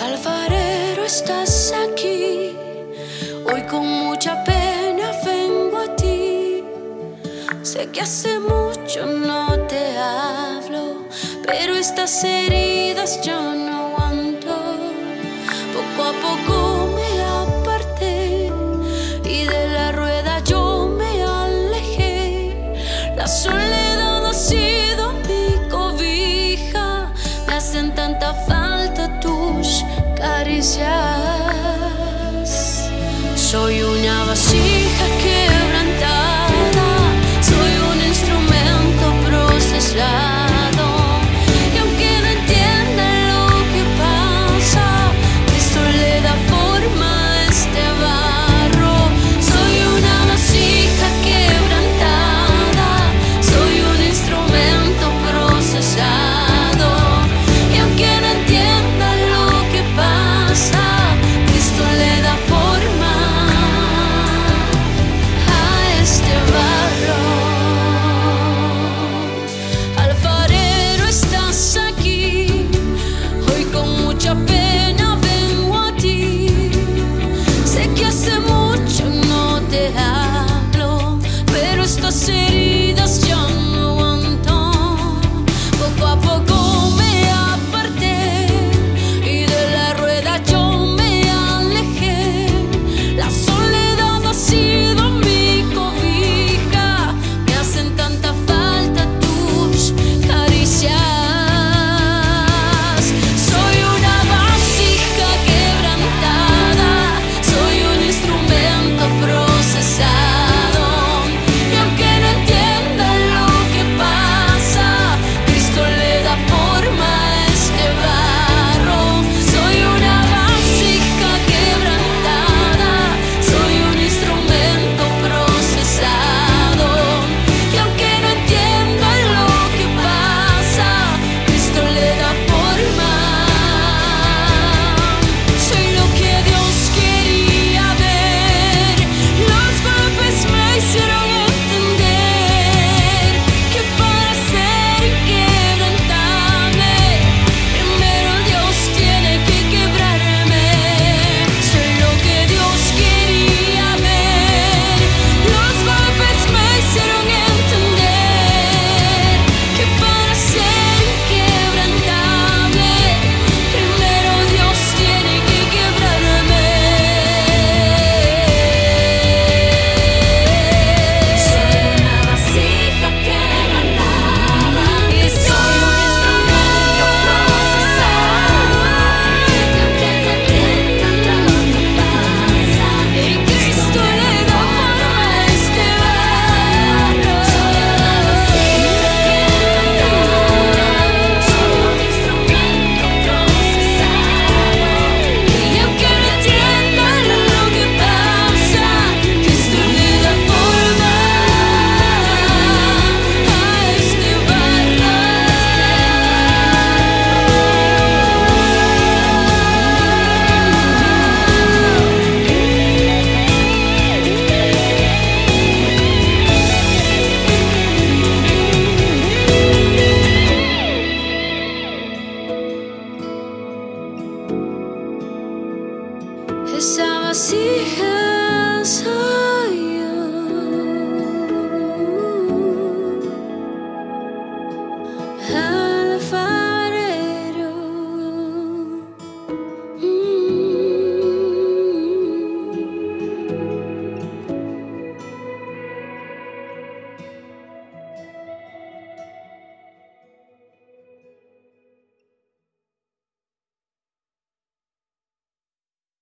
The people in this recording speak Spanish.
Alfarero, estás aquí. Hoy con mucha pena vengo a ti. Sé que hace mucho no te hablo, pero estas heridas yo no aguanto. Poco a poco me aparté y de la rueda yo me alejé. La soledad ha sido mi cobija, me hacen tanta falta. Soy una vacía. This time I see her.